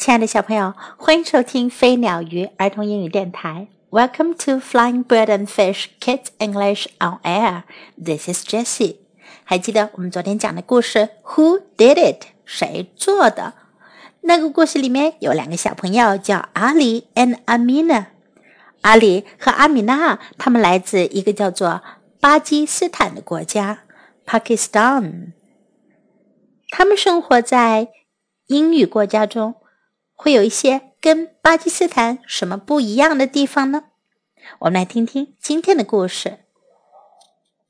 亲爱的小朋友，欢迎收听飞鸟鱼儿童英语电台。Welcome to Flying Bird and Fish Kids English on Air. This is Jessie. 还记得我们昨天讲的故事？Who did it？谁做的？那个故事里面有两个小朋友叫阿里 and Amina。阿里和阿米娜，他们来自一个叫做巴基斯坦的国家，Pakistan。他们生活在英语国家中。会有一些跟巴基斯坦什么不一样的地方呢？我们来听听今天的故事。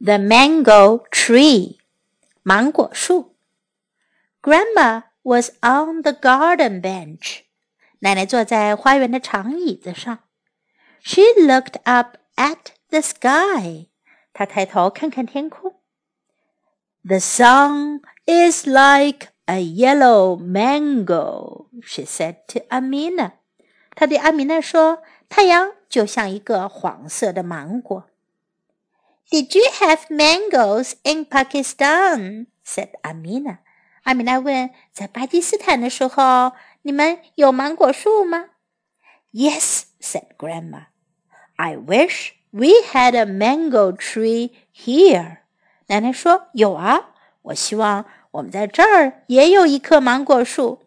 The mango tree，芒果树。Grandma was on the garden bench，奶奶坐在花园的长椅子上。She looked up at the sky，她抬头看看天空。The sun is like a yellow mango, she said to Amina. 她对阿米娜说：“太阳就像一个黄色的芒果。” Did you have mangoes in Pakistan? said Amina. 阿米娜问：“在巴基斯坦的时候，你们有芒果树吗？” Yes, said Grandma. I wish we had a mango tree here. 奶奶说：“有啊，我希望 我们在这儿也有一棵芒果树。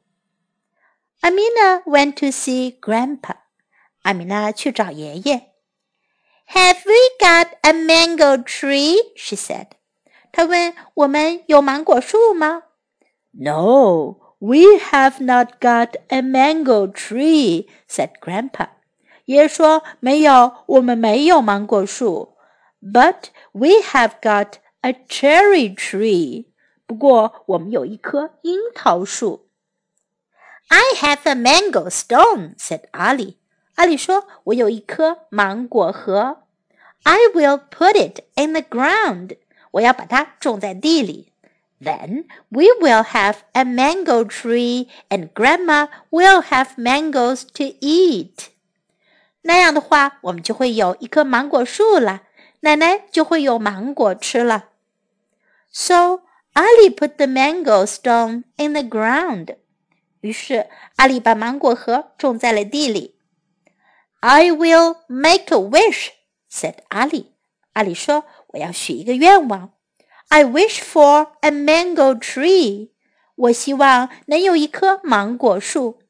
Amina went to see Grandpa。阿米娜去找爷爷。Have we got a mango tree? She said. 她问我们有芒果树吗？No, we have not got a mango tree," said Grandpa. 爷爷说没有，我们没有芒果树。But we have got a cherry tree. 不过我们有一棵樱桃树。I have a mango stone," said Ali. 阿里说：“我有一颗芒果核。”I will put it in the ground. 我要把它种在地里。Then we will have a mango tree, and Grandma will have mangoes to eat. 那样的话，我们就会有一棵芒果树了，奶奶就会有芒果吃了。So Ali put the mango stone in the ground. 于是阿里把芒果核种在了地里。I will make a wish," said Ali. 阿里说：“我要许一个愿望。I wish for a mango tree. 我希望能有一棵芒果树。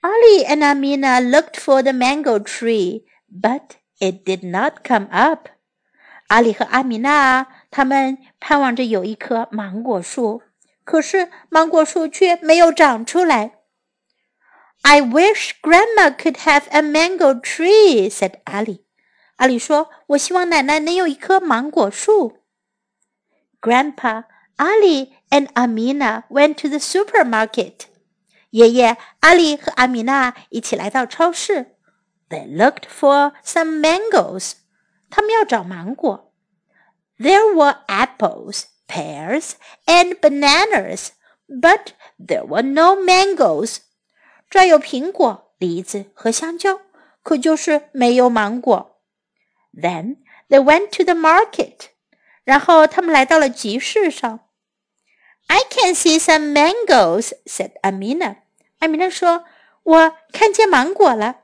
Ali and Amina looked for the mango tree, but it did not come up. 阿里和阿米娜 他们盼望着有一棵芒果树，可是芒果树却没有长出来。I wish Grandma could have a mango tree," said Ali. 阿里说：“我希望奶奶能有一棵芒果树。” Grandpa, Ali, and Amina went to the supermarket. 爷爷、阿里和阿米娜一起来到超市。They looked for some mangoes. 他们要找芒果。there were apples, pears, and bananas, but there were no mangoes. 这儿有苹果、梨子和香蕉，可就是没有芒果。Then they went to the market. 然后他们来到了集市上。I can see some mangoes," said Amina. 阿米娜说：“我看见芒果了。”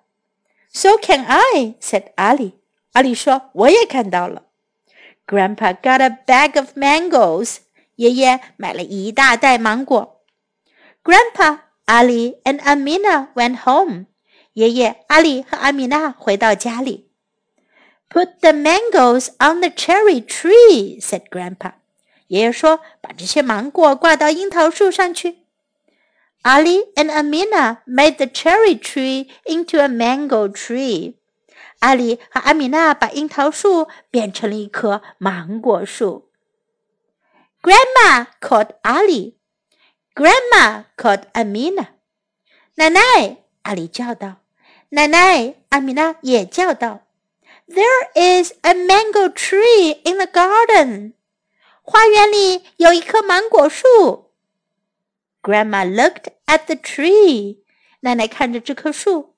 So can I," said Ali. 阿里说：“我也看到了。” Grandpa got a bag of mangoes. 爷爷买了一大袋芒果。Grandpa, Ali, and Amina went home. 爷爷、阿里和阿米娜回到家里。Put the mangoes on the cherry tree, said Grandpa. 爷爷说：“把这些芒果挂到樱桃树上去。” Ali and Amina made the cherry tree into a mango tree. 阿里和阿米娜把樱桃树变成了一棵芒果树。Grandma called Ali. Grandma called Amina. 奶奶，阿里叫道。奶奶，阿米娜也叫道。There is a mango tree in the garden. 花园里有一棵芒果树。Grandma looked at the tree. 奶奶看着这棵树。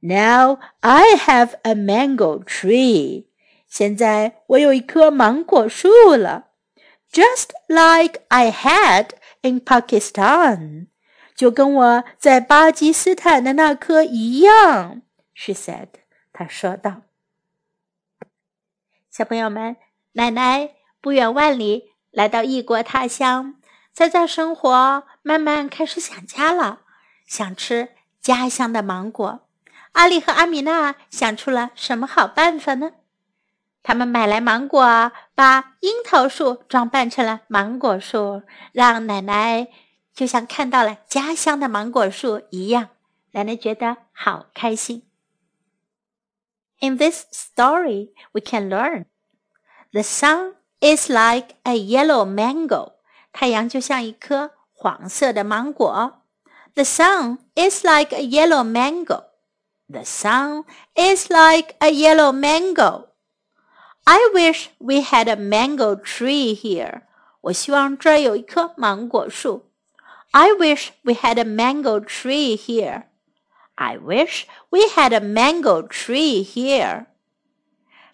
Now I have a mango tree. 现在我有一棵芒果树了，just like I had in Pakistan，就跟我在巴基斯坦的那颗一样。”She said，她说道。小朋友们，奶奶不远万里来到异国他乡，在这生活，慢慢开始想家了，想吃家乡的芒果。阿里和阿米娜想出了什么好办法呢？他们买来芒果，把樱桃树装扮成了芒果树，让奶奶就像看到了家乡的芒果树一样。奶奶觉得好开心。In this story, we can learn the sun is like a yellow mango. 太阳就像一颗黄色的芒果。The sun is like a yellow mango. The sun is like a yellow mango. I wish we had a mango tree here. 我希望这儿有一棵芒果树。I wish we had a mango tree here. I wish we had a mango tree here.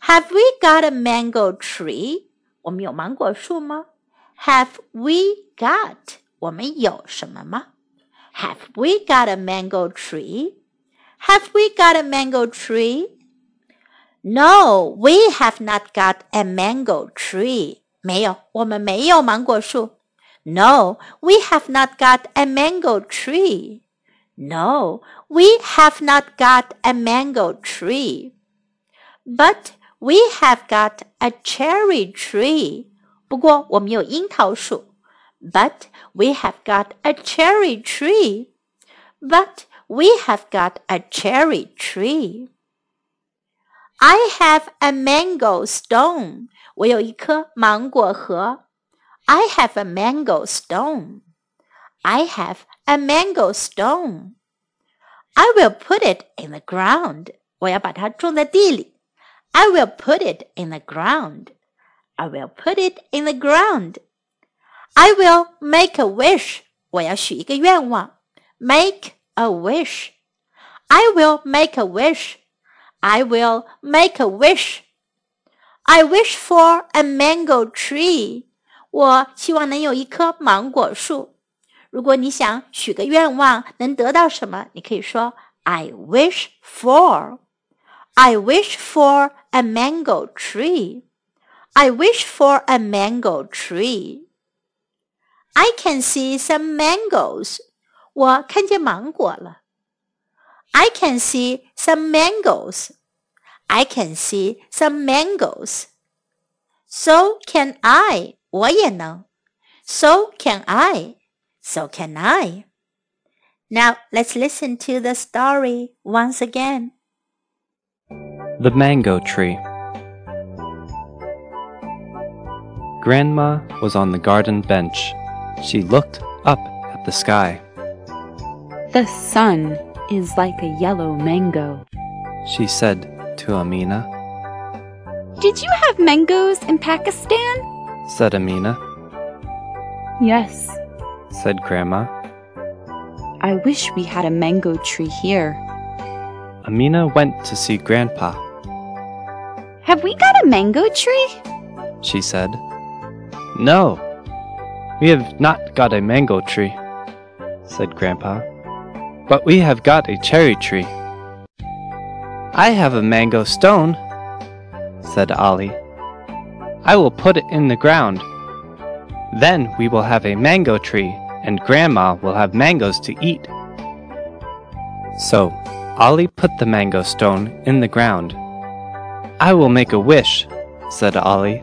Have we got a mango tree? 我们有芒果树吗？Have we got? 我们有什么吗？Have we got a mango tree? Have we got a mango tree? No, we have not got a mango tree. 没有，我们没有芒果树。No, we have not got a mango tree. No, we have not got a mango tree. But we have got a cherry tree. 不过我们有樱桃树。But we have got a cherry tree. But we have got a cherry tree. I have a mango stone. 我有一颗芒果核。I have a mango stone. I have a mango stone. I will put it in the ground. 我要把它种在地里。I will put it in the ground. I will put it in the ground. I will make a wish. 我要许一个愿望。Make a wish. I will make a wish. I will make a wish. I wish for a mango tree. 我希望能有一棵芒果树。如果你想许个愿望能得到什么，你可以说 I wish for. I wish for a mango tree. I wish for a mango tree. I can see some mangoes. 我看见芒果了。I can see some mangoes. I can see some mangoes. So can I. 我也能。So can I. So can I. Now let's listen to the story once again. The Mango Tree. Grandma was on the garden bench. She looked up at the sky. The sun is like a yellow mango, she said to Amina. Did you have mangoes in Pakistan? said Amina. Yes, said Grandma. I wish we had a mango tree here. Amina went to see Grandpa. Have we got a mango tree? She said. No, we have not got a mango tree, said Grandpa. But we have got a cherry tree. I have a mango stone, said Ali. I will put it in the ground. Then we will have a mango tree, and Grandma will have mangoes to eat. So, Ali put the mango stone in the ground. I will make a wish, said Ali.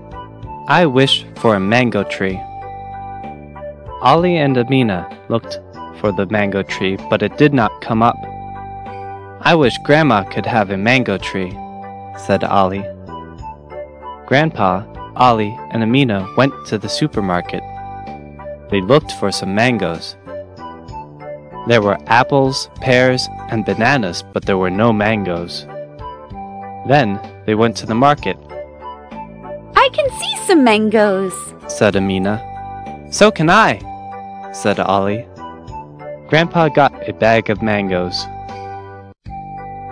I wish for a mango tree. Ali and Amina looked for the mango tree, but it did not come up. I wish Grandma could have a mango tree, said Ali. Grandpa Ali and Amina went to the supermarket. They looked for some mangoes. There were apples, pears, and bananas, but there were no mangoes. Then they went to the market, I can see some mangoes. said Amina. So can I, said Ali. Grandpa got a bag of mangoes.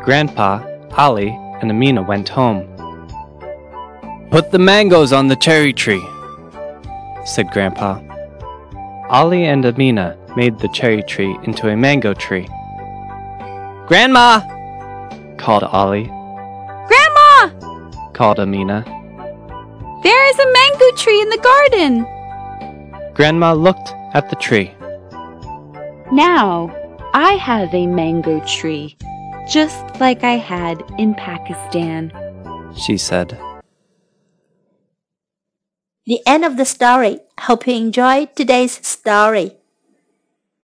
Grandpa, Ali, and Amina went home. Put the mangoes on the cherry tree, said Grandpa. Ali and Amina made the cherry tree into a mango tree. Grandma! called Ali, Grandma! called Amina. There is a mango tree in the garden. Grandma looked at the tree. Now I have a mango tree, just like I had in Pakistan. She said. The end of the story. Hope you enjoyed today's story.